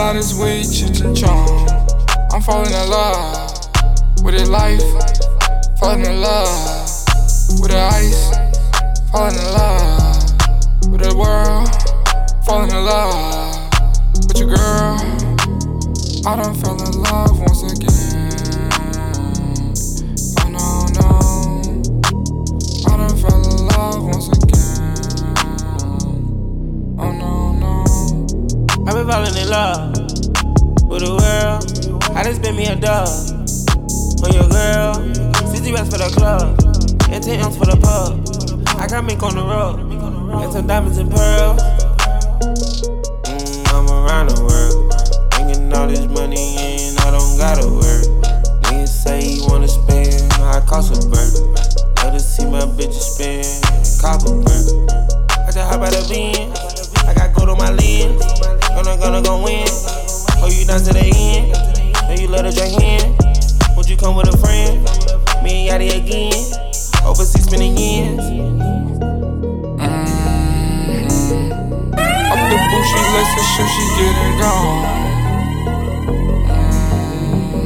she smoked a lot of this weed, Cheech Chong. I'm falling in love with a life, falling in love with the ice, falling in love with the world, falling in love with your girl. I done fell in love once again. Falling in love with the world. I just spent me a dub on your girl. 60 racks for the club, and 10 M's for the pub. I got mink on the road, and some diamonds and pearls. Mm, I'm around the world, bringing all this money in. I don't gotta work. Niggas say he wanna spend, I cost a bird. Love to see my bitches spend copper bird. I just hop out of beam. I got gold on my lens. Gonna, gonna go win. Oh, you down to the end. Know you love to drink hand. Won't you come with a friend? Me and Yachty again. Overseas spending years. Mm-hmm. Up the boot, she lace the shoe, she getting gone.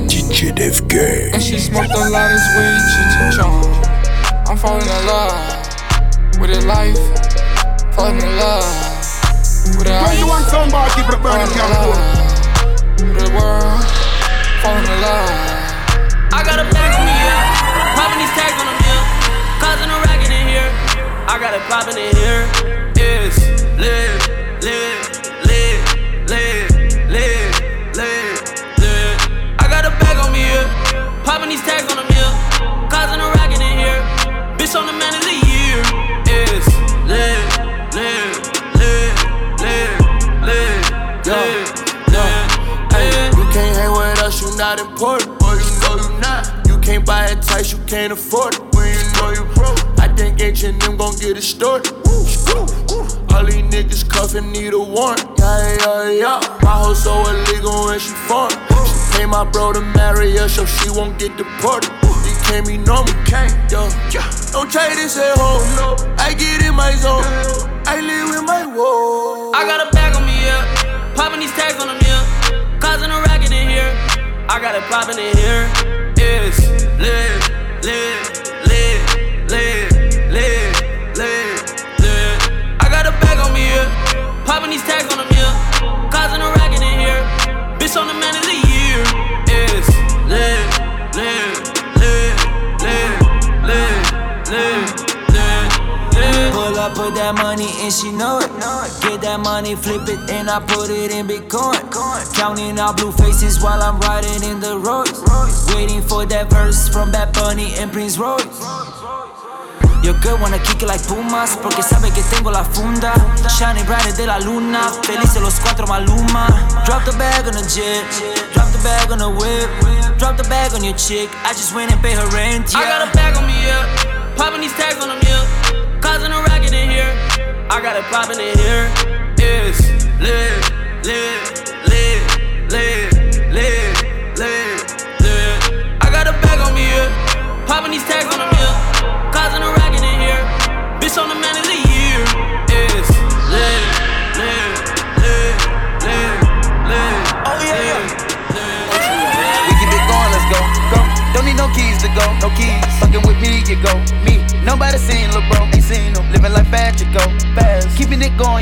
DJ Def Gang. And she smoked a lot of weed, Cheech Chong. I'm falling in love with a life, falling in love with a When you want somebody, keep it burning, falling in can't the world, falling in love. I got a bag on me, yeah. Popping these tags on them, yeah. Causing a racket in here. I got it popping in here. It's lit, lit, lit, lit, lit, lit, lit. I got a bag on me, yeah. Popping these tags on them, yeah. Causing a racket in here. Bitch on the man can't afford it. When you know you broke. I think H&M gon' get it started. All these niggas cuffin' need a warrant. Yeah, yeah, yeah. My hoe so illegal and she foreign. She pay my bro to marry her so she won't get deported. You can't be normal, can't, yo. Don't try this at home, no. I get in my zone. I live with my woe. I got a bag on me, yeah. Popping these tags on them, yeah. Causing a racket in here. I got it popping in here. It's lit, lit, lit, lit, lit, lit, lit. I got a bag on me, yeah. Popping these tags on them, yeah. Causing a racket in here. Bitch on the man put that money and she know it. Get that money, flip it, and I put it in Bitcoin. Counting out blue faces while I'm riding in the Rolls. Waiting for that verse from Bad Bunny and Prince Royce. Your girl wanna kick it like Pumas Porque sabe que tengo la funda Shining brighter de la luna Felices los cuatro Maluma Drop the bag on the jet Drop the bag on the whip Drop the bag on your chick I just went and paid her rent, yeah I got a bag on me, yeah. Popping these tags on them, yeah. Causing a racket in here. I got it popping in here. It's lit, lit, lit, lit,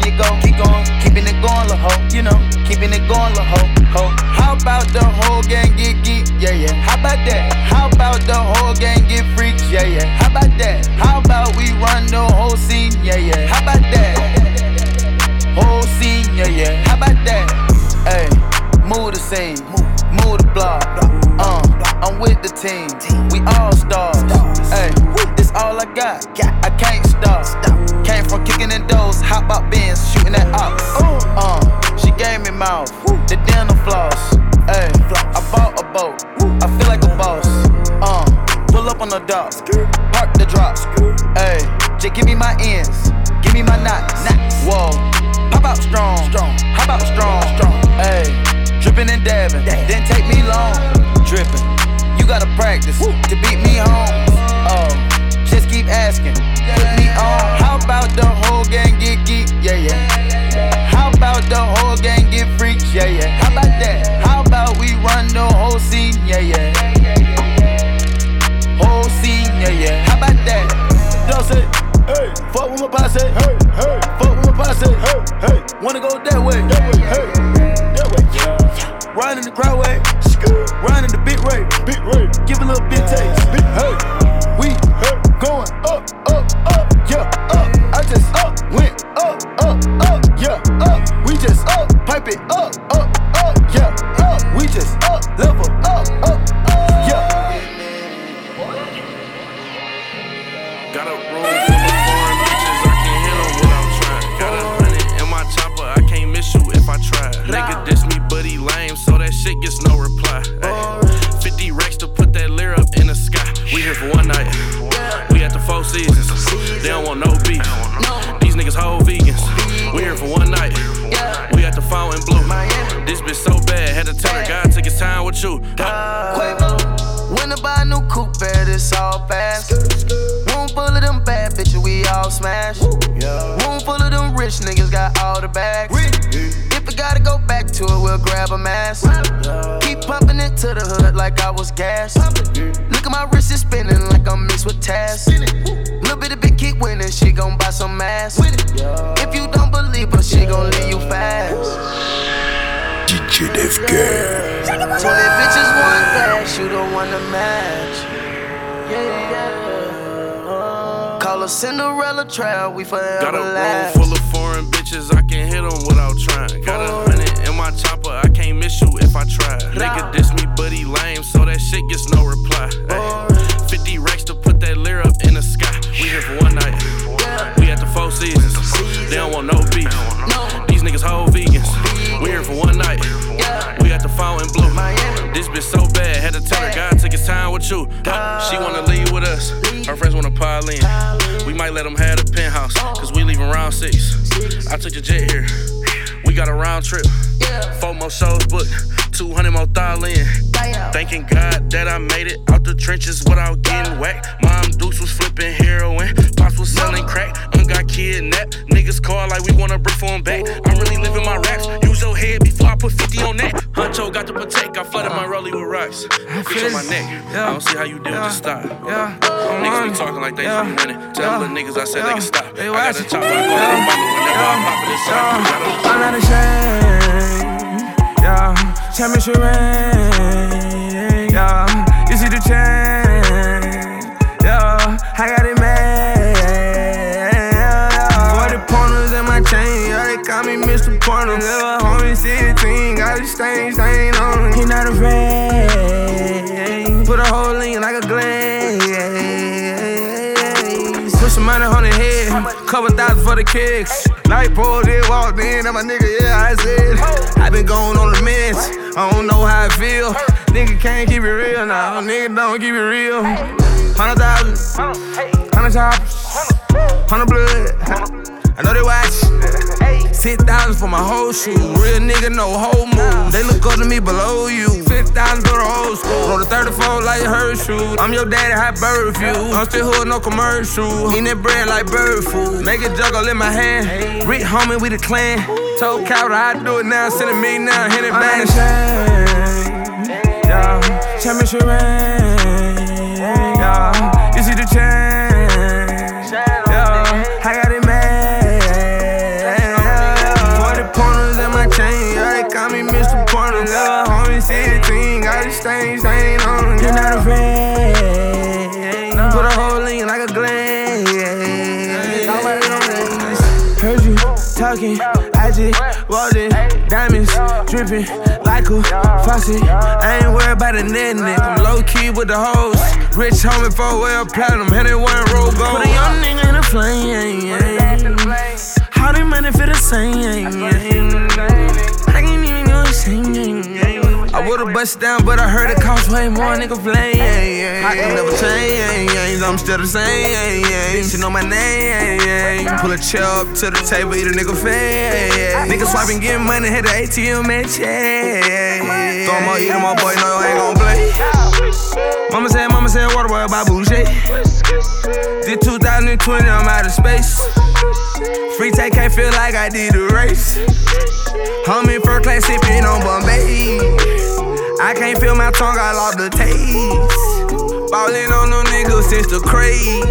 you go. Keep going, keeping it going, la ho. You know, keeping it going, la ho, ho. How about the whole gang get geek? Yeah, yeah. How about that? How about the whole gang get freaks? Yeah, yeah. How about that? How about we run the whole scene? Yeah, yeah. How about that? Whole scene, yeah, yeah. How about that? Hey, move the scene, move the block. Uh, I'm with the team. We all stars. Hey, this all I got. I can't stop. From kicking in doors, hop out bins, shooting at ops. Uh, she gave me mouth, the dental floss. Hey, I bought a boat. I feel like a boss. Uh, pull up on the dock, park the drop. Hey, just give me my ends, give me my knots. Whoa, pop out strong, hop out strong. Hey, dripping and dabbing, didn't take me long. Dripping, you gotta practice to beat me home. Oh, keep asking, put me on. How about the whole gang get geek? Yeah, yeah. How about the whole gang get freaks? Yeah, yeah. How about that? How about we run the whole scene? Yeah, yeah. Whole scene, yeah, yeah. How about that? Don't say, hey, fuck with my posse, hey, hey, fuck with my posse, hey, hey. Wanna go that way, that way, hey, that way, yeah. Run in the crowd way, we Got a room full of foreign bitches, I can hit 'em without trying. Got a hundred in my chopper, I can't miss you if I try. Nigga diss me, but he lame, so that shit gets no reply. Ay, 50 racks to put that lira up in the sky. We here for one night, we at the Four Seasons. They don't want no beef. These niggas whole vegans. We here for one night, we at the Fontainebleau. This bitch so bad, had to tell her God took his time with you. She wanna leave with us, her friends wanna pile in. We might let them have the penthouse, cause we leaving round six. I took the jet here, we got a round trip. Four more shows booked, 200 more thou in. Thanking God that I made it out the trenches without getting whacked. Mom Deuce was flipping heroin, Pops was selling crack. Un got kidnapped, niggas call like we wanna brick for back. I'm really living my raps, use your head before I put 50 on that. Huncho got to protect, I flooded my rollie with rocks. Bitch on my neck, I don't see how you do it, just stop. Yeah. Niggas be talking like they Yeah. from winning. Tell Yeah. little niggas I said they can stop. Hey, I got a chopper, I go Yeah. to the whenever I pop it, it's up. I'm not ashamed. Yeah, championship ring. Yeah, Pointer. Little homie 16, got a stain, stain on him. He not afraid. Put a hole in like a glaze. Put some money on the head, couple thousand for the kicks. Light pole, they walked in, and my nigga, yeah, I said. I been going on the mess, I don't know how I feel. Nigga can't keep it real now, nigga don't keep it real. Hundred thousand, hundred choppers, hundred blood. Thousand for my whole shoe. Real nigga, no whole move. They look up to me below you. Six thousand for the whole school. Roll the 34 like her shoe. I'm your daddy, hot bird view. I'm still hood, no commercial. Eating that bread like bird food. Make it juggle in my hand. Rich Homie, we the clan. Told Cowder, I do it now. Send it me now, hit it back. Yeah, championship ring. Yeah, you see the chain. Talking. I just walked in, diamonds dripping like a faucet. I ain't worried about the net, I'm low key with the hoes. Rich homie for well platinum, and it one roll gold. Put a young nigga in the flame. How they money for the same? I can't even go insane. I would've bust down, but I heard it cost way more, nigga flame. I can never change, I'm still the same. Bitch, you know my name. Pull a chair up to the table, eat a nigga face. Nigga swiping, getting money, hit the ATM and check. Throw more, eat my boy, no, I ain't gon' play. Mama said, mama said, water boy about bougie. Did 2020, I'm out of space. Free take, can't feel like I did a race. Homie, first class sipping on Bombay. I can't feel my tongue, I lost the taste. Ballin' on them niggas since the craze.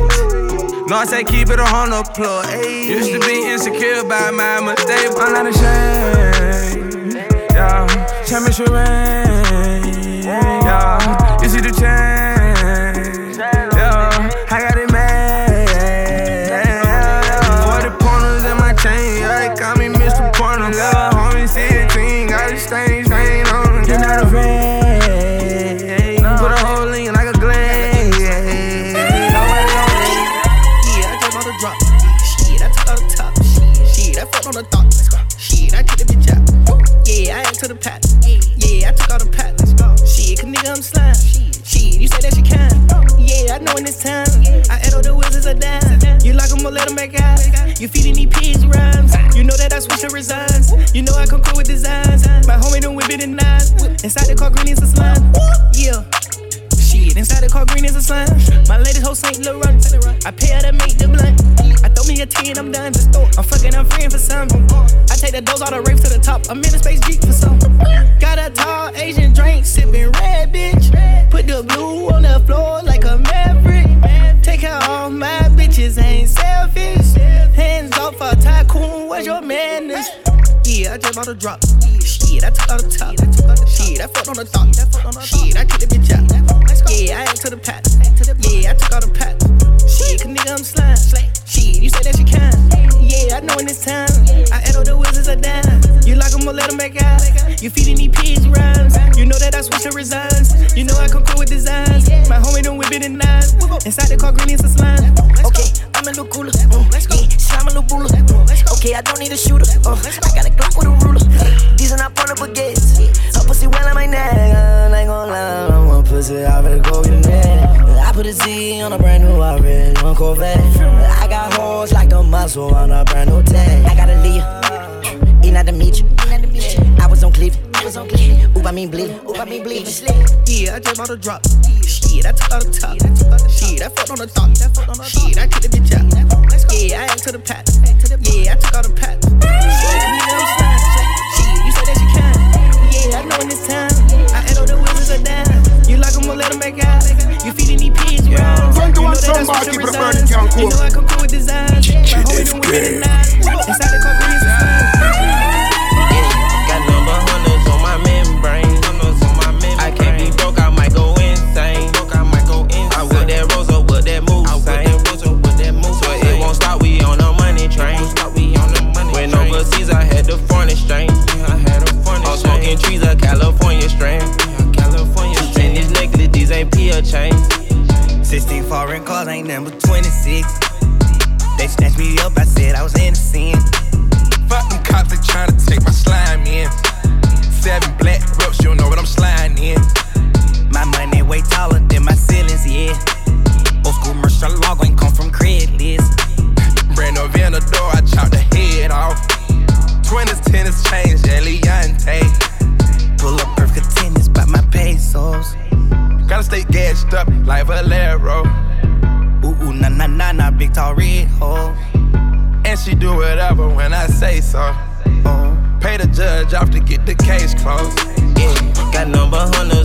No, I say keep it a hundred plus eight. Used to be insecure by my mistake. I'm not ashamed. Yeah, championship ring. Yeah, you see the change. I take the dose, all the rapes to the top. I'm in a space Jeep for some. Got a tall Asian drink, sipping red, bitch. Put the blue on the floor like a maverick. Take care of my bitches, ain't selfish. Hands off a tycoon, where's your manners? Yeah, I just bought a drop. Shit, I took all the top. Shit, I fucked on the thought. Shit, I kicked I add all the wizards are down. You like them or let them back out. You feeding these pigs rhymes. You know that I switch to resigns. You know I come cool with designs. My homie don't whip it in nine. Inside the car, green is a slime. Okay, I'm a little cooler. Mm, yeah, slime a little ruler. Okay, I don't need a shooter. Uh, I got a Glock with a ruler. These are not porno baguettes. Her pussy well on my neck. I ain't gon' lie, I'm pussy. I better go get a. I put a Z on a brand new red on Corvette. I got hoes like the muscle on a brand new tag. I gotta leave. Eat not to meet you. I was on Cleveland. Oop, I mean bleed. Oop, I mean bleed. Yeah, I just bought a drop. Shit, I took all the top. Shit, I fucked on the thought. Shit, I kicked the bitch out. Yeah, I ain't to the pat. Yeah, I took all the pat. Shit, nigga, I'm slime. Shit, you said that you can. Yeah, I know in this time. I add all the wizards are down. You like them or let them back out. You feeding these pigs around. Friend to want somebody, but the bird can't You know I come cool with design. My homie don't whip it in nine. Inside the car, green is a. Got number hundreds on my membrane. I can't be broke, I might go insane. I with that rose up with that move, So it won't stop, we on a money train. When overseas, I had the foreign exchange. I'm smoking trees, a California strain. And these necklaces, these ain't 16 foreign cars, ain't number 26. They snatched me up, I said I was innocent. Fuck them cops, they tryna take my slime in. Seven black ropes, you know what I'm sliding in. My money way taller than my uh, uh, pay the judge off to get the case closed. Yeah, got number 100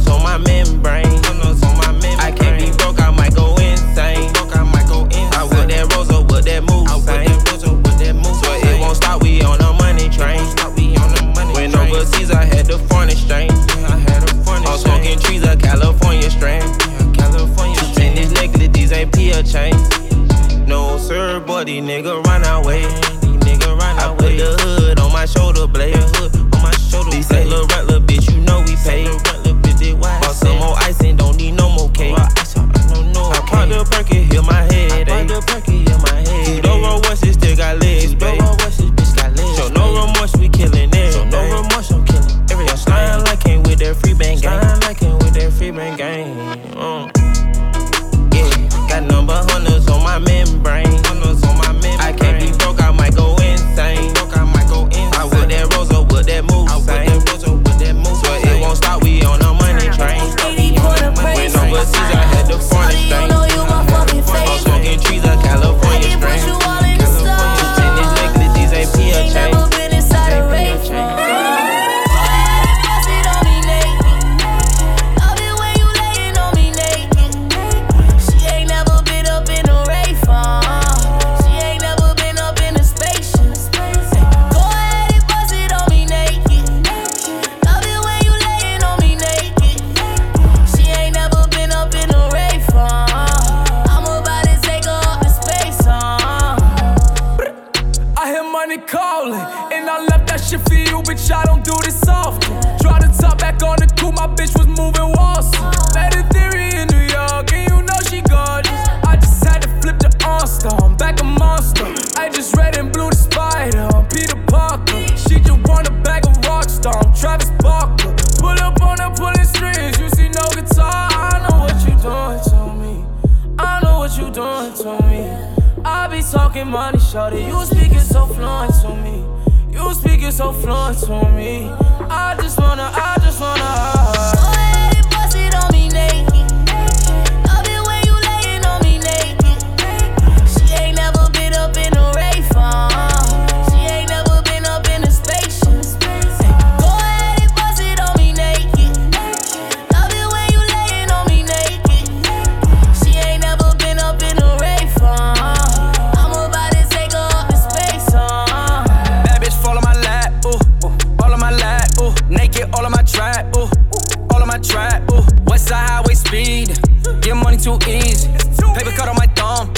Paper cut on my thumb.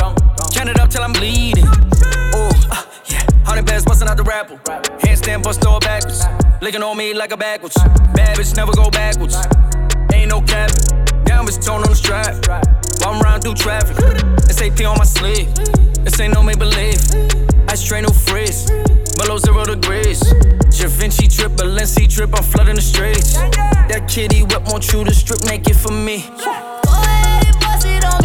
Count it up till I'm bleeding. Ooh, uh, yeah. Hundred bands busting out the rapper. Handstand bust throw backwards. Licking on me like a backwards. Bad bitch never go backwards. Ain't no capping. Down bitch tone on the strap. While I'm riding through traffic. SAP on my sleeve. This ain't no make believe. I straight no frizz. Below zero degrees. Da Vinci trip, Balenci trip, I'm flooding the streets. That kitty whip want you to strip naked for me. Go ahead and bust it on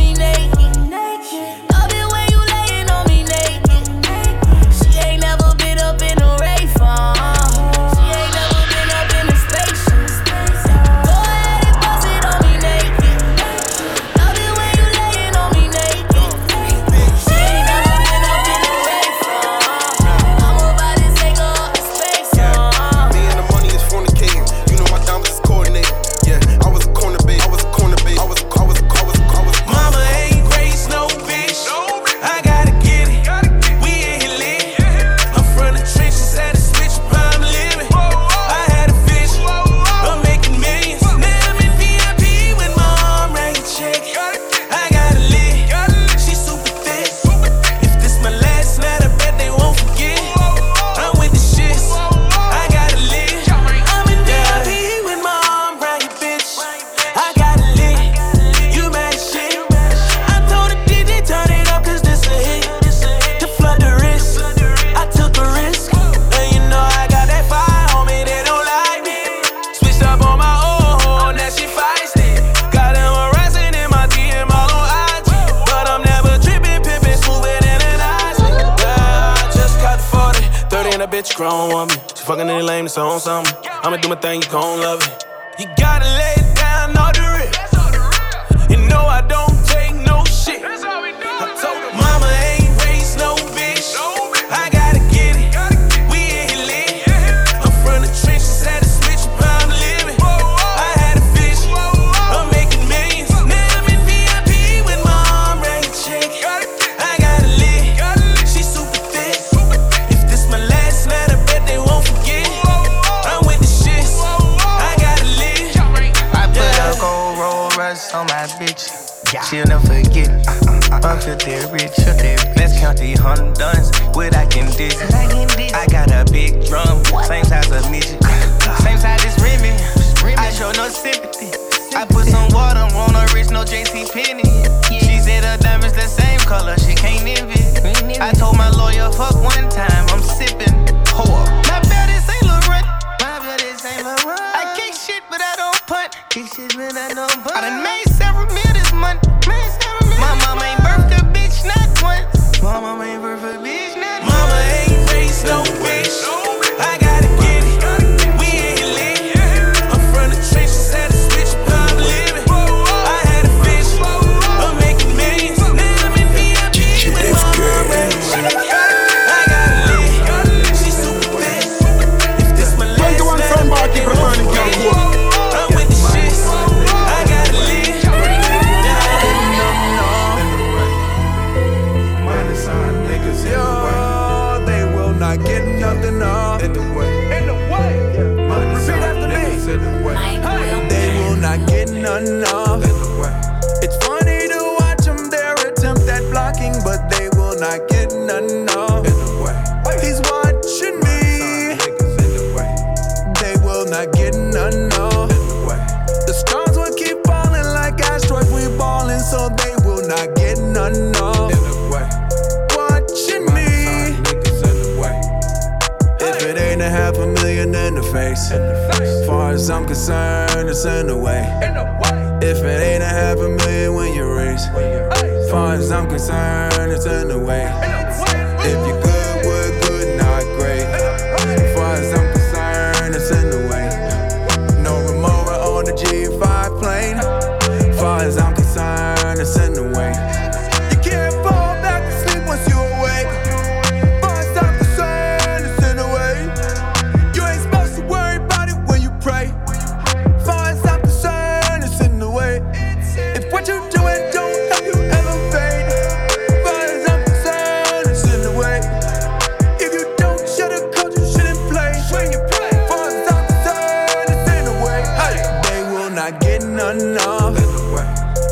something. I'ma do my thing, you gon' love it. You gotta lay She'll never forget. I'm filthy rich. Let's count the hundred duns without getting dizzy. I got a big drum, same size as midget. Same size as Remy. I show no sympathy. I put some water on her wrist, no JC Penney. She said her diamonds the same color, she can't envy. I told my lawyer, fuck one time, I'm sipping. Whore. My bed is Saint Laurent. My bed is Saint Laurent. I kick shit, but I don't punt. Kick shit, but I don't punt. I done made several mil this month. My mama ain't birthed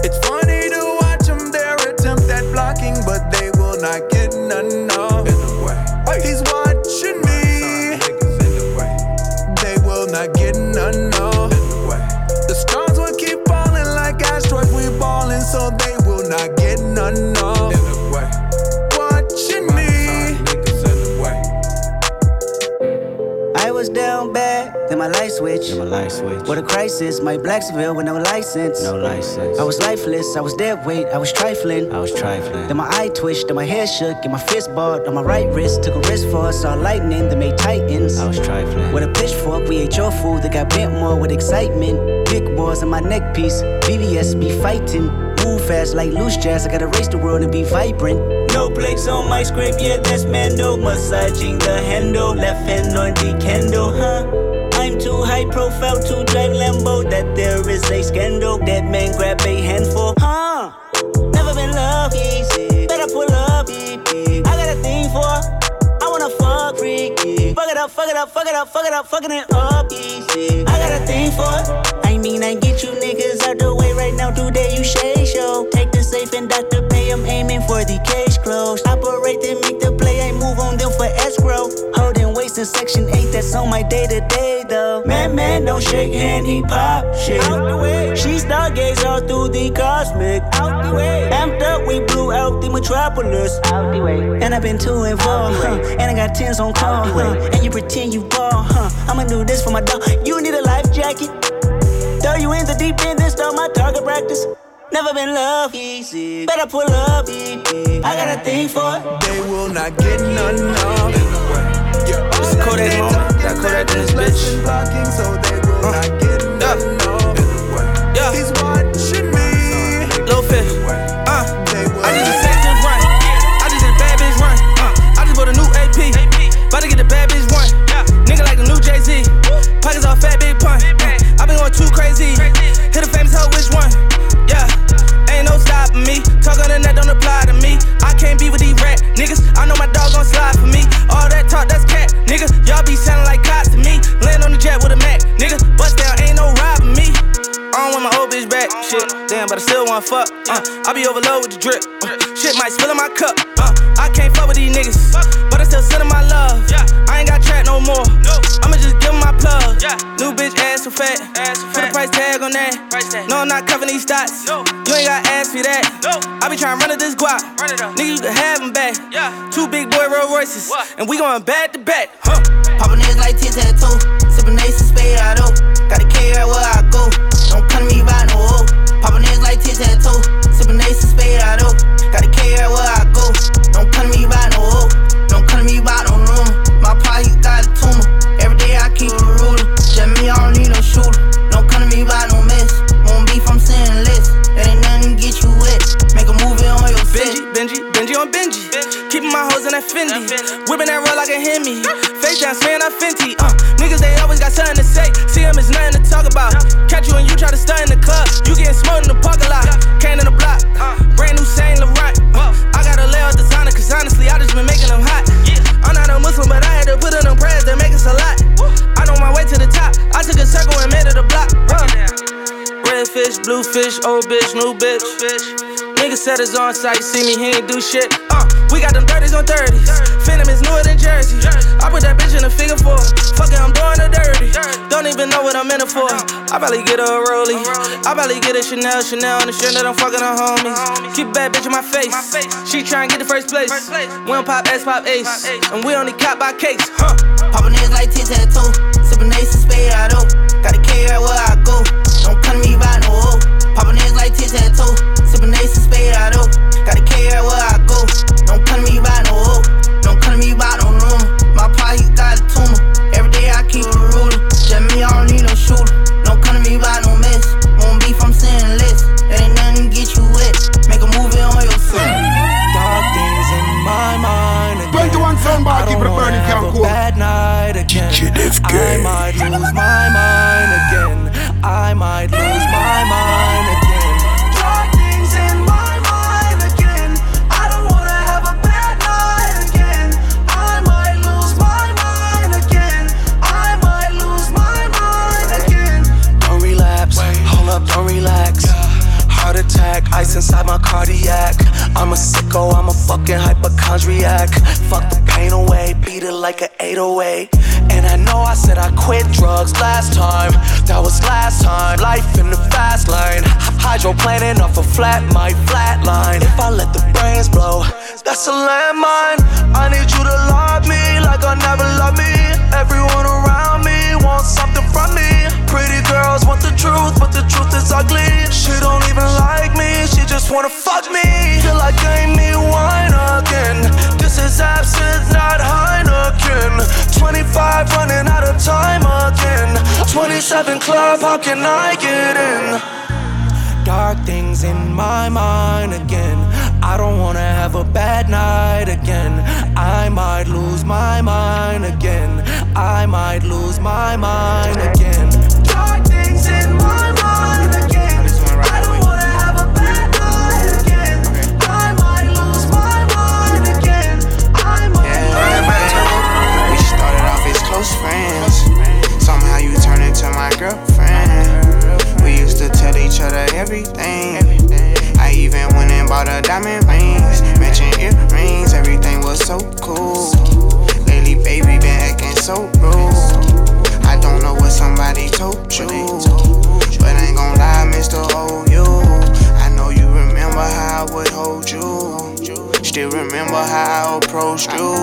It's funny to watch them, their attempt at blocking, but they will not get none my light switch. Then my light switch. What a crisis, my Blacksville with no license. No license. I was lifeless, I was dead weight, I was trifling. I was trifling. Then my eye twitched, then my head shook, and my fist balled on my right wrist. Took a risk for us, saw lightning that made titans. I was trifling. With a pitchfork, we ate your food that got bent more with excitement. Big wars on my neck piece, BBS be fighting. Move fast like loose jazz, I gotta race the world and be vibrant. No plates on my scrape, yeah, that's Mando. Massaging the handle, left hand on the candle, huh? I'm too high profile to drive Lambo. That there is a scandal. That man grab a handful, huh? Never been love easy. Better pull up, baby. I got a thing for. I wanna fuck freaky. Fuck it up, fuck it up, fuck it up, fuck it up, fucking it up easy. I got a thing for. I mean, I get you niggas out the way right now. Today you shade show. Take the safe and Dr. Pay. I'm aiming for the case closed. Operate in section 8. That's on my day to day though. Man, man, don't shake hand. He pop shit. Out the way. She stargaze all through the cosmic. Out the way. Amped up, we blew out the metropolis. Out the way. And I've been too involved, huh? And I got tens on call, huh? And you pretend you ball, huh? I'ma do this for my dog. You need a life jacket. Throw you in the deep end, then start my target practice. Never been love easy. Better pull up, baby. I got a thing for it. They will not get none off. It's a Kodak moment. Got Kodak in this bitch. Blocking, so they will not get can't be with these rat niggas. I know my dog gon' slide for me. All that talk, that's cat, nigga. Y'all be sounding like cops to me. Land on the jet with a Mac, nigga. Bust down, want my old bitch back, shit. Damn, but I still wanna fuck. Uh, I be overloaded with the drip. Uh, shit might spill in my cup. Uh, I can't fuck with these niggas, but I still send 'em my love. I ain't got track no more. I'ma just give my plug. New bitch ass so fat. Put a price tag on that. No, I'm not covering these stats. You ain't got ass for that. I be trying to run to this guap. Nigga, you can have 'em back. Two big boy Rolls Royces, and we going back to back. Huh. Poppin' niggas like tic tac toe. Sippin' ace and spade out of. Gotta out where I go. Toe. Sippin' ace and spade out of. Gotta out where I go. Don't come to me by no hoe. Don't come to me by no room. My pie, he got a tumor. Every day I keep a ruler. Just me, I don't need no shooter. Don't come to me by no mess. Won't beef, I'm saying less. That ain't nothing get you wet. Make a movie on your set. Benji, Benji, Benji on Benji. Keeping my hoes in that Fendi. Whipping that roll like a Hemi. Face down, smearing that Fenty. Uh, niggas, they always got something to say. See them, it's nothing to talk about. Catch you and you try to stun in the club. Fish, old bitch, new bitch. Nigga said it's on site, see me, he ain't do shit. Uh, we got them 30s on 30s. Phantom is newer than Jersey. I put that bitch in a figure four. Fuck it, I'm doing the dirty. Don't even know what I'm in it for. I probably get her a rollie. I probably get a Chanel, Chanel, and the shit that I'm fucking her homies. Keep bad bitch in my face. She try and get the first place. We don't pop S, pop Ace. And we only cap by case. Huh. Poppin' niggas like tic tac. Sippin' ace and spade out of. Gotta carry her where I go. Don't come to me by niggas like tic tac toe. Sippin' ace and spade out of. Gotta carry her where I go. Don't come to me by no hoe. Don't come to me by no room. My pa, he got a tuna. Every day I keep a ruler. Just me, I don't need no shooter. Don't come to me by no mess. Won't be from saying less. That ain't nothing to get you wet. Make a movie on your son. Dark things in my mind again. 21 sound bar, keep it I burning, don't can't wanna cool. bad night again. I might lose my hypochondriac. Fuck the pain away, beat it like an 808. And I know I said I quit drugs last time. That was last time. Life in the fast lane. Hydroplaning off a flat, my flatline. If I let the brains blow, that's a landmine. I need you to love me like I never loved me. Everyone around me wants something from me. Pretty girls want the truth, but the truth is ugly. She don't even like me, she just wanna fuck me. Feel like gave me wine again. Uh. This is absinthe, not Heineken. 25 running out of time again. 27 club, how can I get in? Dark things in my mind again. I don't wanna have a bad night again. I might lose my mind again. I might lose my mind to tell everything. I even went and bought her diamond rings, matching earrings. Everything was so cool. Lately, baby, been acting so rude. I don't know what somebody told you, but I ain't gon' lie, Mr. OU. Oh, I know you remember how I would hold you. Still remember how I approached you.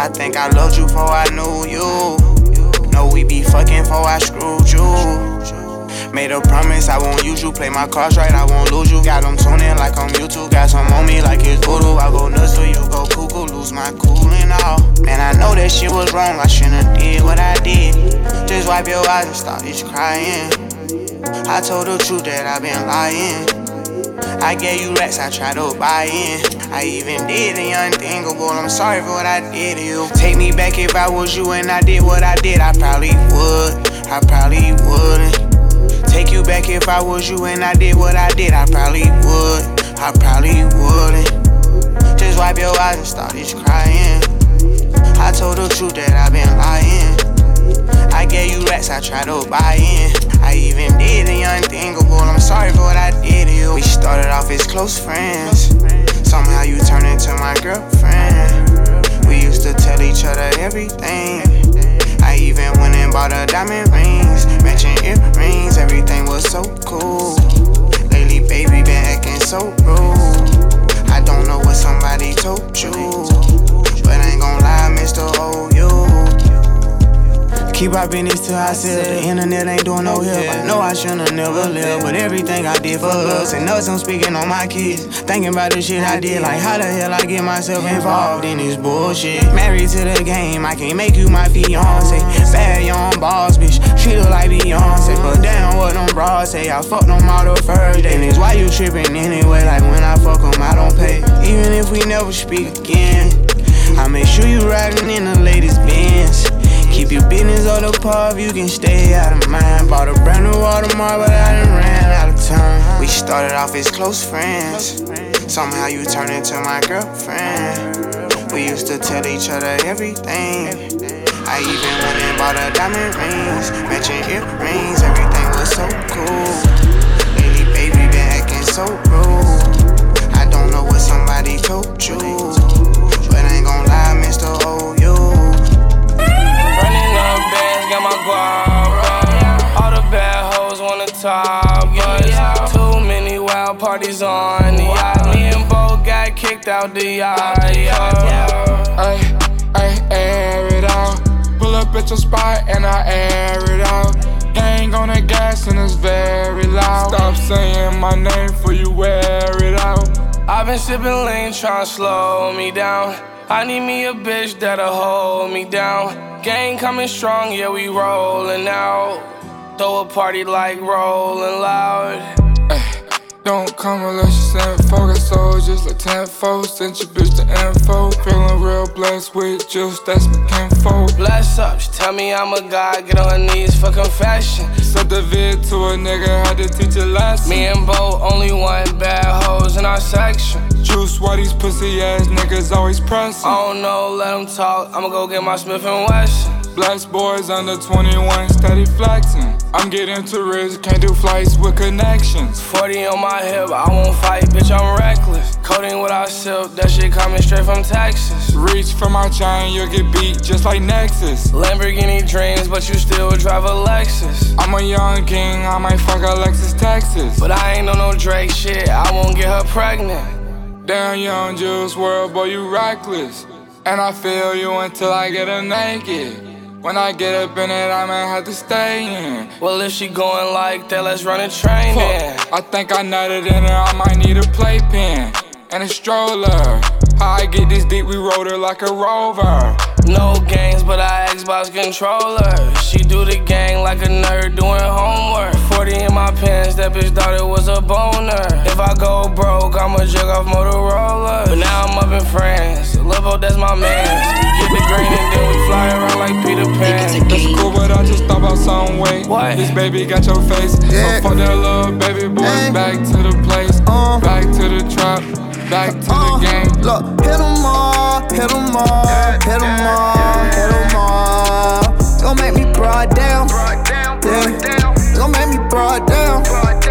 I think I loved you before I knew you. Know we be fucking before I screwed you. Made a promise I won't use you. Play my cards right, I won't lose you. Got them tuning like I'm YouTube. Got some on me like it's voodoo. I go nuts till you go cuckoo. Lose my cool and all. Man, I know that shit was wrong. I shouldn't did what I did. Just wipe your eyes and stop this crying. I told the truth that I've been lying. I gave you racks, I tried to buy in. I even did the unthinkable. I'm sorry for what I did to you. Take me back if I was you and I did what I did. I probably would. I probably wouldn't. Take you back if I was you and I did what I did. I probably would. I probably wouldn't. Just wipe your eyes and start this crying. I told the truth that I've been lying. I gave you racks, I tried to buy in. I even did the unthinkable. I'm sorry for what I did to you. We started off as close friends. Somehow you turned into my girlfriend. We used to tell each other everything. I even went and bought her diamond rings, earrings. Everything was so cool. Lately, baby, been acting so rude. I don't know what somebody told you, but I ain't gon' lie, Mr. OU. Oh, Keep our business to ourselves. The internet ain't doing no help. I know I shouldn't never live, but everything I did for us and us, I'm speaking on my kids. Thinking about the shit I did, like how the hell I get myself involved in this bullshit. Married to the game, I can't make you my fiance. Bad young boss, bitch, treat her like Beyonce. But damn, what them bras say, I fucked them all the first day. And it's why you tripping anyway, like when I fuck them, I don't pay. Even if we never speak again, I make sure you riding in the latest Benz. Keep your business on the pub, you can stay out of mind. Bought a brand new Audemars, but I done ran out of time. We started off as close friends. Somehow you turned into my girlfriend. We used to tell each other everything. I even went and bought her diamond rings, matching earrings. Everything was so cool. Lately, baby, been acting so rude. I don't know what somebody told you, but I ain't gon' out the yard. Ay, ay, air it out. Pull up at your spot and I air it out. Hang on the gas and it's very loud. Stop saying my name for you wear it out. I've been sipping lean, trying to slow me down. I need me a bitch that'll hold me down. Gang coming strong, yeah, we rolling out. Throw a party like rolling loud. Don't come unless you send focus soldiers like tenfold. Sent your bitch the info. Feeling real blessed with juice, that's my kinfolk. Bless up, she tell me I'm a god, get on her knees for confession. Said the vid to a nigga, had to teach a lesson. Me and Bo, only one bad hoes in our section. Juice, why these pussy ass niggas always pressing? I don't know, let them talk, I'ma go get my Smith and Wesson. Blessed boys under 21, steady flexing. I'm getting too rich, can't do flights with connections. 40 on my hip, I won't fight, bitch, I'm reckless. Coding without silk, that shit coming straight from Texas. Reach for my chain, you'll get beat just like Nexus. Lamborghini dreams, but you still drive a Lexus. I'm a young king, I might fuck a Lexus Texas. But I ain't on no Drake shit, I won't get her pregnant. Damn, young Juice WRLD, boy, you reckless. And I feel you until I get her naked. When I get up in it, I might have to stay in. Well, if she going like that, let's run a train then. I think I nutted in her, I might need a playpen and a stroller. How I get this deep, we rode her like a rover. No games, but I Xbox controller. She do the gang like a nerd doing homework. 40 in my pants, that bitch thought it was a boner. If I go broke, I'ma jug off Motorola. But now I'm up in France. Lil' that's my man. Get the green and then we fly around like Peter Pan. That's cool, but I just thought about some way. What? This baby got your face. Yeah. So fuck that little baby boy. Hey. Back to the place. Uh. Back to the trap. Back to uh. the game. Look, hit 'em all, hit 'em all, hit 'em all, hit 'em all. Gon' make me broad down. Yeah. Gon' make me broad down. Yeah.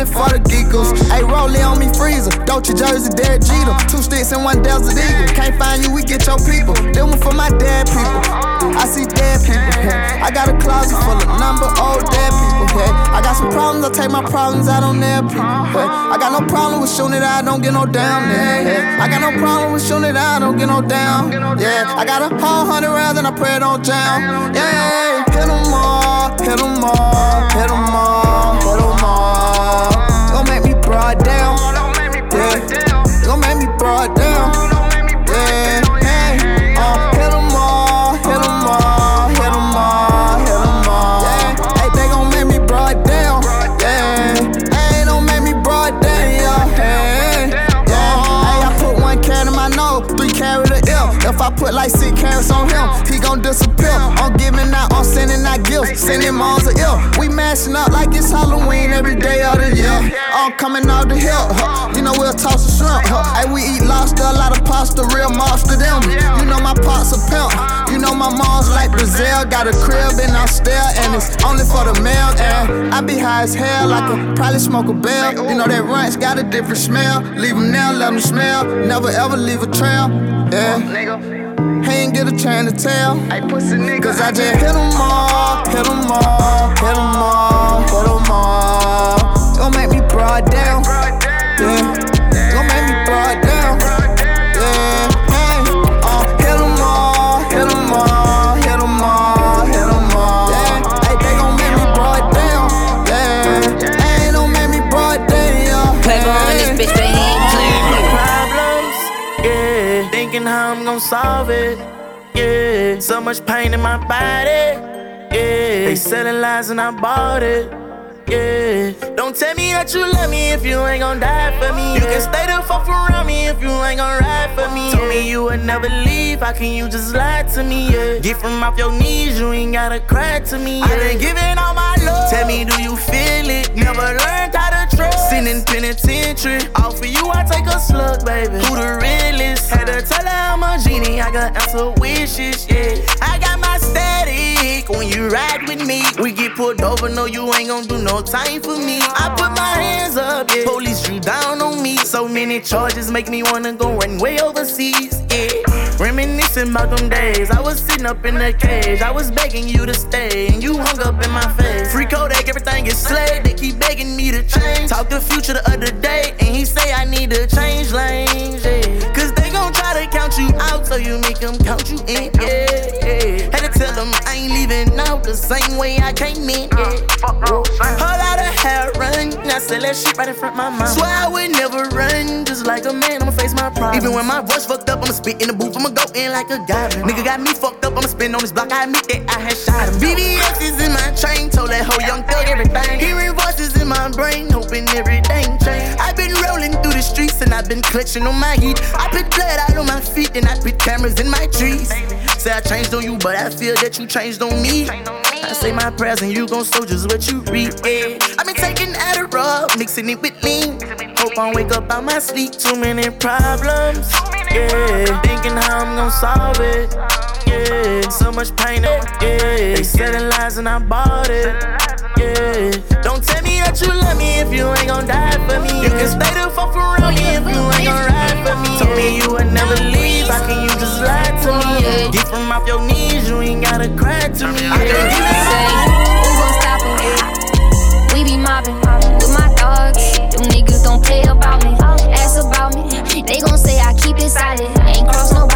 Miley for the geekers. Hey, rolling on me freezer, Dolce Jersey, Derek Jeter. Two sticks and one Desert Eagle. Can't find you, we get your people. One for my dead people. I see dead people. I got a closet full of number old dead people. I got some problems, I take my problems out on their people. I got no problem with shooting it out, don't get no down. Yeah. I got no problem with shooting it out, don't get no down. Yeah, I got a whole hundred rounds and I pray it don't jam. Yeah, hit them all, hit them all, broad gifts, sending moms a ill. We mashing up like it's Halloween every day of the year. All coming out the hill, huh? you know we'll toss a shrimp. Huh? Hey, we eat lobster, a lot of pasta, real monster them. You know my pops a pimp, you know my mom's like Brazil, got a crib I'm still, and it's only for the mail. And I be high as hell, I could probably smoke a bell. You know that ranch got a different smell. Leave them now, let them smell. Never ever leave a trail. Yeah. He ain't get a chance to tell. I pussy nigga. Cause I just hit them all, hit them all, hit them all, hit them all. Don't make me broad down. Yeah. Don't make me broad down. Yeah. Hey. Uh, hit them all, hit them all, hit them all, hit them all. Yeah. Hey, they gon' make me broad down. Yeah. Hey, don't make me broad down. Play on this bitch, but ain't playing. Problems, yeah. Thinking how I'm gon' solve it So much pain in my body, yeah. They selling lies and I bought it, yeah. Don't tell me that you love me if you ain't gon' die for me. You can stay the fuck around me if you ain't gon' ride for me. Told me you would never leave, how can you just lie to me? Yeah. Get from off your knees, you ain't gotta cry to me. Yeah. I been giving all my love. Tell me, do you feel it? Never learned how. Sitting penitentiary, off for you I take a slug, baby. Who the realest? Had to tell her I'm a genie, I got answer wishes, yeah. I got my static when you ride with me. We get pulled over, no, you ain't gon' do no time for me. I put my hands up, yeah. Police drew down on me. So many charges make me wanna go run way overseas, yeah. Reminiscing about them days. I was sitting up in the cage. I was begging you to stay, and you hung up in my face. Free Kodak, everything is slayed. They keep begging me to change. Talk the future the other day, and he say I need to change lanes, yeah. Count you out, so you make them count you in, yeah. yeah. Had to tell them I ain't leaving out the same way I came in, uh, yeah. Fuck Whole lot of hair run, I sell that shit right in front of my mouth. Swear I would never run, just like a man, I'ma face my problem. Even when my voice fucked up, I'ma spit in the booth, I'ma go in like a goblin. Uh. Nigga got me fucked up, I'ma spin on this block, I admit that I had shot him. BBS is in my train, told that whole young thug everything. Hearing voices in my brain, hoping everything change. I've been rolling through the streets and I've been clutching on my heat. I put blood out on my feet and I put cameras in my trees. Say I changed on you, but I feel that you changed on me. I say my prayers and you gon' sow just what you reap. Yeah. I've been taking Adderall, mixing it with lean. Hope I wake up out my sleep. Too many problems. Yeah. Thinking how I'm gon' solve it. Yeah. So much pain. Yeah. They selling lies and I bought it. Don't tell me that you love me if you ain't gon' die for me. You can stay the fuck around me if you ain't gon' ride for me. Told me you would never leave. How can you just lie to me? Get from off your knees, you ain't gotta cry to me. I can Yeah. Say, who gon' stop us? We be mobbing with my dogs. Them niggas don't play about me. Ask about me. They gon' say I keep it solid. Ain't cross nobody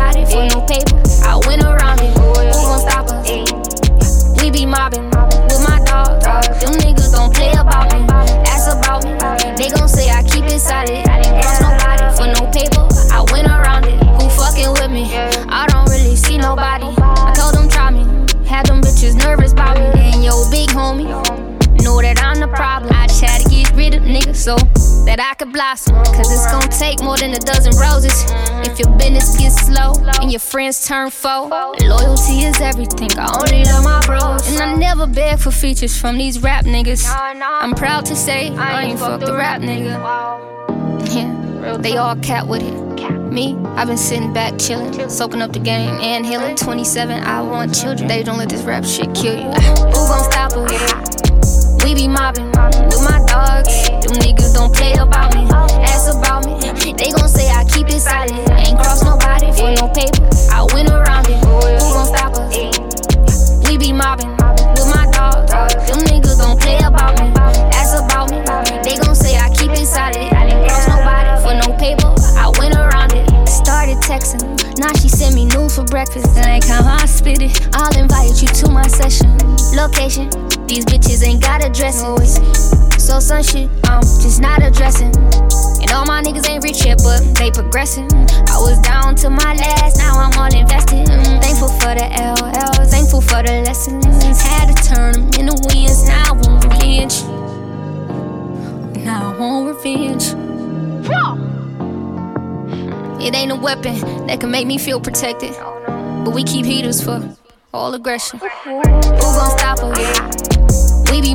I keep get rid of niggas so that I could blossom. Cause it's gonna take more than a dozen roses. If your business gets slow and your friends turn foe, loyalty is everything. I only love my bros. And I never beg for features from these rap niggas. I'm proud to say I ain't fucked the rap nigga. Yeah, they all cat with it. Me, I've been sitting back chilling, soaking up the game and healing. 27, I want children. They don't let this rap shit kill you. Who gon' stop us? We be mobbing with my dogs. Them niggas don't play about me. Ask about me. They gon' say I keep it solid. Ain't cross nobody for no paper. I went around it. Who gon' stop us? We be mobbing with my dogs. Them niggas don't play about me. Ask about me. They gon' say I keep it solid. Ain't cross nobody for no paper. I went around it. Started texting. Now she send me news for breakfast. And like how I spit it. I'll invite you to my session. Location. These bitches ain't got addresses. So some shit I'm just not addressing. And all my niggas ain't rich yet, but they progressing. I was down to my last, now I'm all invested. Mm, thankful for the LLs, thankful for the lessons. Had to turn them into wins, now I want revenge. Now I want revenge. It ain't a weapon that can make me feel protected. But we keep heaters for all aggression. Who gon' stop us?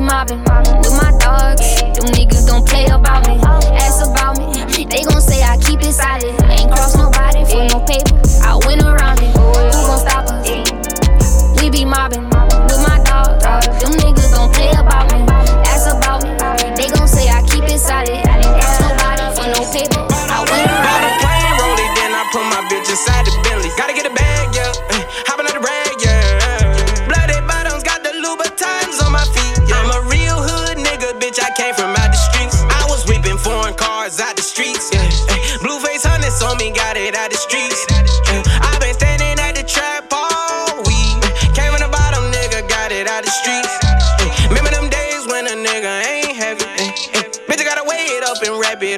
Be mobbing with my dogs. Them niggas don't play about me. Ask about me. They gon' say I keep it solid. Ain't cross nobody for no paper. I went around it. Who gon' stop us? We be mobbing with my dogs. Them niggas don't play about me. Ask about me. They gon' say I keep it solid.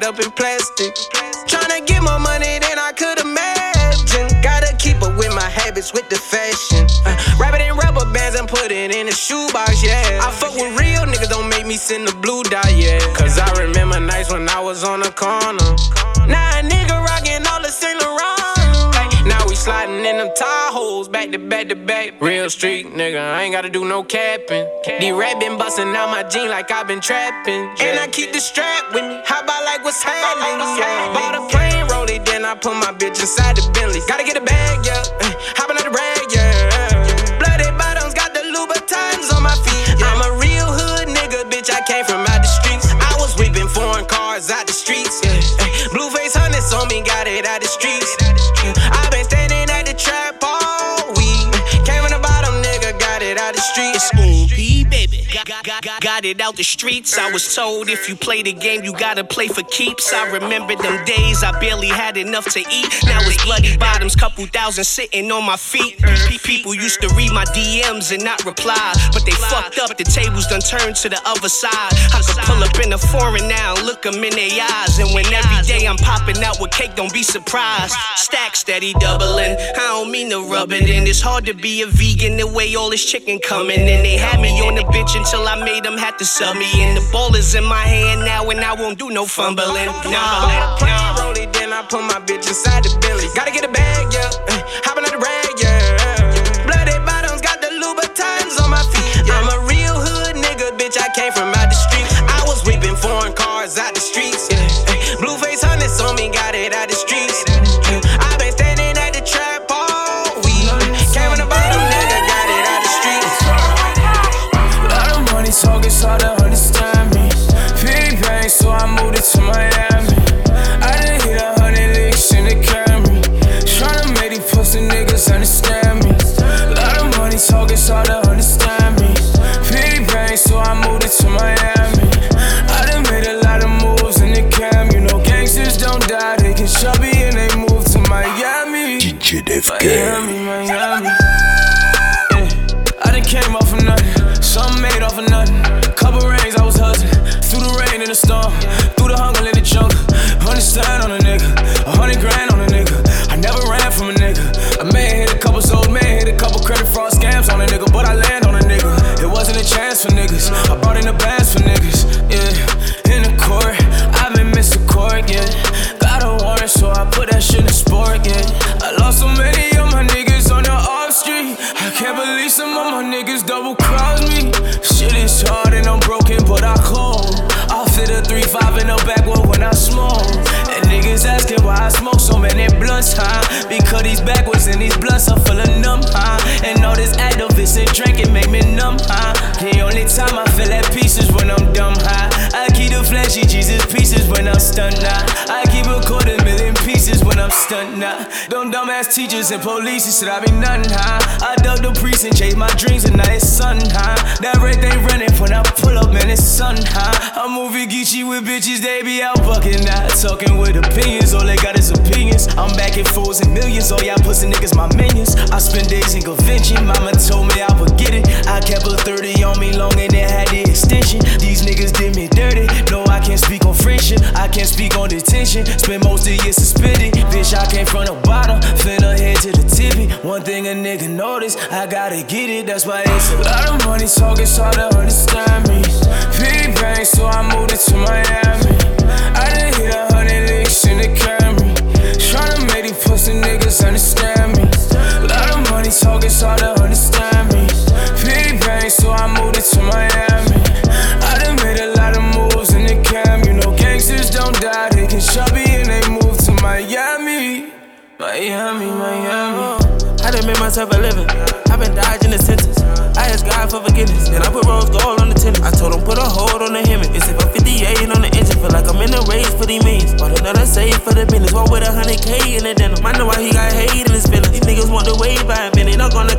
It up in plastic. Tryna get more money than I could imagine. Gotta keep up with my habits, with the fashion. Uh, wrap it in rubber bands and put it in a shoebox, yeah. I fuck with real niggas, don't make me send the blue dot, yeah. Cause I remember nights when I was on the corner. to back to back. Real street nigga, I ain't gotta do no capping. The rap been busting out my jean like i been trapping. And I keep the strap with me. How about like what's happening? Bought a plane, roll it, then I put my bitch inside the Bentley. Gotta get a bag, yeah. Uh, Hopin' out the rag, yeah. Bloody bottoms got the Louboutins on my feet. Yeah. I'm a real hood nigga, bitch. I came from out the streets. I was whipping foreign cars out the streets. Yeah. Uh, Blue face hunnids on me, got it out the streets. It's baby. It out the streets. I was told if you play the game, you gotta play for keeps. I remember them days I barely had enough to eat. Now it's bloody bottoms, couple thousand sitting on my feet. People used to read my DMs and not reply, but they fucked up. The tables done turned to the other side. I could pull up in a foreign now, look them in their eyes. And when every day I'm popping out with cake, don't be surprised. Stack steady doubling. I don't mean to rub it in. It's hard to be a vegan the way all this chicken coming in. They had me on the bitch until I made them have to sub me. And the ball is in my hand now, and I won't do no fumbling. Nah, nah. roll it, then I put my bitch inside the belly. Gotta get a bag, yeah. Uh, hopping on the rag, yeah. Bloody bottoms, got the Louboutins on my feet. I'm a real hood nigga, bitch. I came from out the street. I was whipping foreign cars out the streets, DJ pieces when I'm. Them dumbass teachers and police said I be nothing, huh? I dug the priest and chased my dreams and now it's sun, huh? That red they running when I pull up, man, it's sun, huh? I'm moving Geechee with bitches, they be out bucking, not talking with opinions. All they got is opinions. I'm back at fools and millions. Oh, all y'all pussy niggas, my minions. I spend days in convention. Mama told me I would get it. I kept a 30 on me long and it had the extension. These niggas did me dirty. No, I can't speak on friendship. I can't speak on detention. Spend most of the year suspended. Bitch, I came from the bottom. Finna head to the tippy. One thing a nigga notice, I gotta get it. That's why it's a lot of money talk. It's to understand me. Big bang, so I moved it to Miami. I done hit a hundred licks in the Camry. Tryna make these pussy niggas understand me. A lot of money talk, it's to understand me. Big bang, so I moved it to Miami. I done made a Miami, Miami. I done made myself a living. I've been dodging the sentence. I asked God for forgiveness. Then I put rose gold on the tennis. I told him put a hold on the hemi. It's if I'm 58 on the engine. Feel like I'm in a race for these millions. Bought another save for the business. Walk with a hundred K in the denim. I know why he got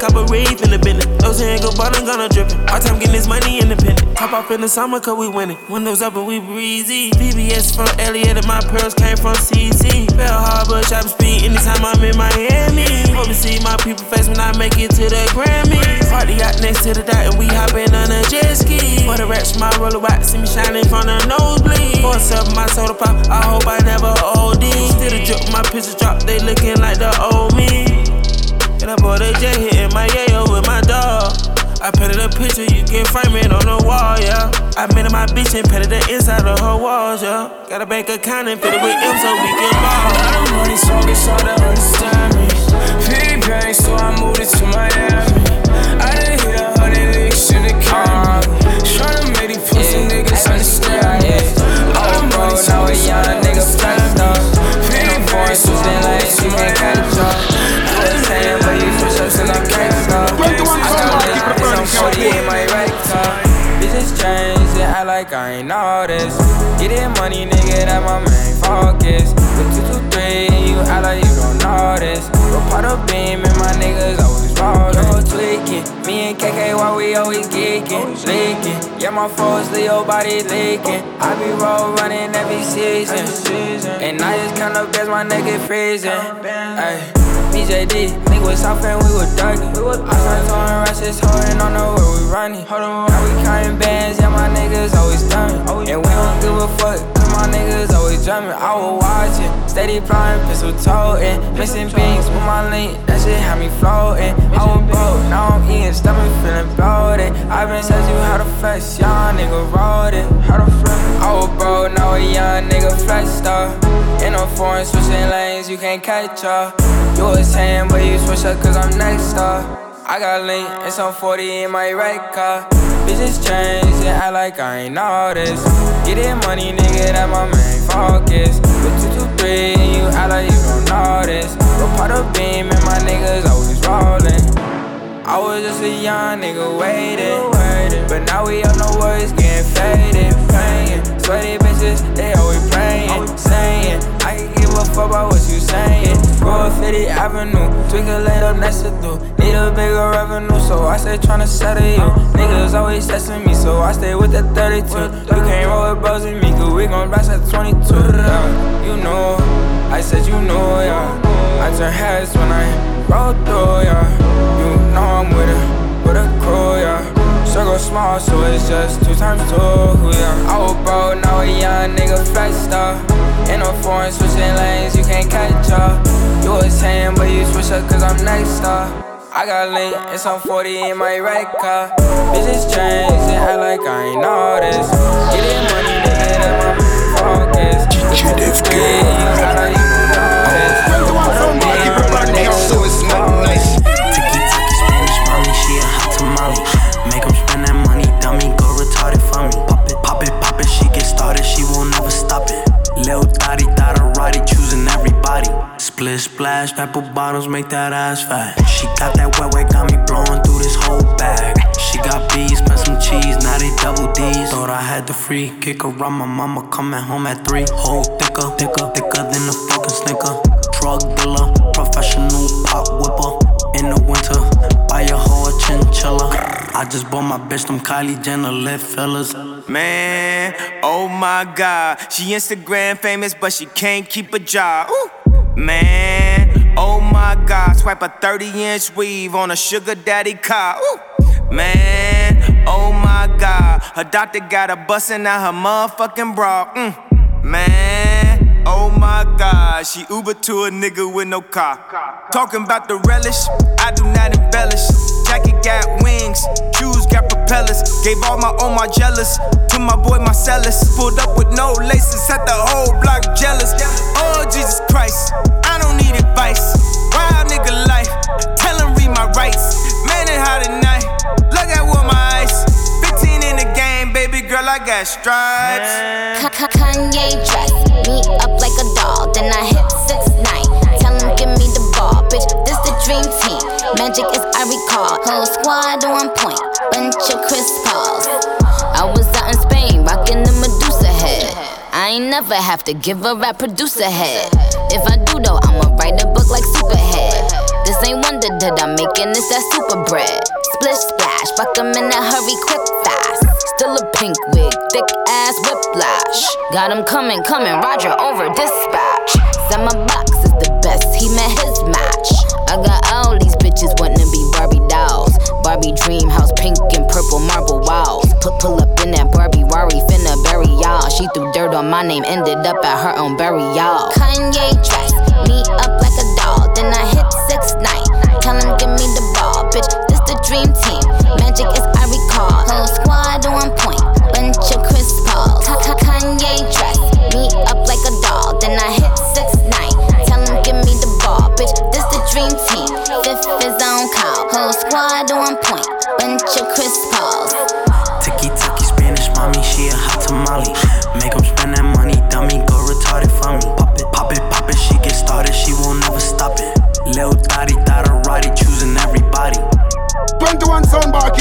minute. I'm gonna cop a rave in the business. Those ain't go bottom gonna drippin'. Our time getting this money independent. Top off in the summer cause we winning. Windows up and we breezy. VVS from Elliott and my pearls came from CC. Bal Harbour, shop speed anytime I'm in Miami. Hope to see my people face when I make it to the Grammys. Party out next to the dot and we hopping on a jet ski. For the rest, my roller white, see me shining from the nosebleed. For up my soda pop, I hope I never OD. Still the drip, my pictures drop, they looking like the old me. And I bought a jet hitting my yayo with my dog. I painted a picture, you can frame it on the wall, yeah. I made my bitch and painted the inside of her walls, yeah. Got a bank account and fit it with M so we can ball. A lot of money talk, it's hard to understand me. Big bang, so I moved it to Miami. I done hit a hundred licks in the Camry. Tryna make these pussy niggas understand me. A lot of money talk, it's hard to understand me. Big bang, so I moved it to Miami. I I'm 40 in my car. Bitches change, they act like I ain't all this. Get it money, nigga, that my main focus. With two, two, three, and you act like you don't know this. A beam, and my niggas always rollin'. Yo, tweaking. Me and KK, why we always geeking, leaking. Yeah, my foes, Leo body leaking. I be roll running every season. And I just up as my nigga freezing. Ay. BJD, nigga was off and we were ducking. I started throwing rushes, holding on the where we running. Hold on, now we counting bands, yeah, my niggas always dumbing. And we don't give a fuck, niggas always drumming. I was watching, steady flying, pistol toting. Missing beans with my link, that shit had me floating. I was broke, now I'm eating, stomach feeling bloated. i been said you how to flex, young nigga wrote it. How to flex? I was broke, now a young nigga flexed up. In a foreign switching lanes, you can't catch up. You was saying, but you switch up cause I'm next up. I got link and some 40 in my right car. Bitches change and act like I ain't all this. Get it money, nigga, that my main focus. With 223 and you act like you don't know this. Go part of beam and my niggas always rolling. I was just a young nigga waiting. But now we all know words getting faded. Praying. Sweaty bitches, they always praying. Saying, I fuck about what you saying. Roll 50 Avenue, twinkle laid up next to do. Need a bigger revenue, so I stay tryna settle you. Niggas always testing me, so I stay with that 32. You can't roll with bros with me, cause we gon' blast at 22. Yeah, you know, I said you know, yeah. I turn heads when I roll through, yeah. You know I'm with it, with a crew, yeah. Circle small, so it's just two times two, yeah. I was broke, now a young nigga flexed up. In a foreign switching lanes, you can't catch up. You was saying, but you switch up cause I'm next up. I got link and some 40 in my right car. Bitches change and act like I ain't noticed. this. Get it money, nigga, that my focus. DJ pepper bottles, make that ass fat. She got that wet wet, got me blowing through this whole bag. She got bees, spent some cheese, now they double D's. Thought I had the free kick around my mama coming home at three. Whole thicker, thicker, thicker than a fucking snicker. Drug dealer, professional pop whipper. In the winter, buy a whole chinchilla. I just bought my bitch them Kylie Jenner lip fillers. Man, oh my god. She Instagram famous, but she can't keep a job. Ooh. Man, oh my god. Swipe a 30 inch weave on a sugar daddy car. Ooh. Man, oh my god. Her doctor got her busting out her motherfucking bra. Mm. Man, oh my god. She Uber to a nigga with no car. Talking about the relish, I do not embellish. Jacket got wings, shoes got propellers. Gave all my all my jealous to my boy Marcellus. Pulled up with no laces, set the whole block jealous. Oh Jesus Christ, I don't need advice. Wild nigga life, tell him read my rights. Man, it hot tonight. Look at what my eyes. 15 in the game, baby girl, I got stripes. Kanye dress me up like a doll, then I hit six nine. Ain't never have to give a rap producer head. If I do though, I'ma write a book like Superhead. This ain't wonder that I'm making this that super bread. Splish splash, fuck 'em in a hurry, quick fast. Still a pink wig, thick ass whiplash. Got him coming, coming, Roger over dispatch. Said my box is the best, he met his match. I got all these bitches wanting to be Barbie dolls. Barbie dream house, pink and purple marble walls. Put pull up in that she threw dirt on my name, ended up at her own burial. Kanye dress me up like a doll, then I hit six nine. Tell him give me the ball, bitch. This the dream team. Magic is I recall. Whole squad on point, bunch of Chris Paul. Kanye dress me up like a doll, then I hit six nine. Tell him give me the ball, bitch. This the dream team. Fifth is on call. Whole squad on point, bunch of Chris Pauls.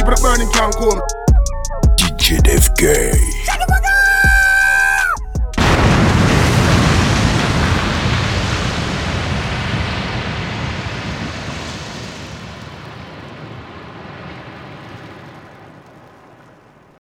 keep it burning, can't come. DJ Def Gay.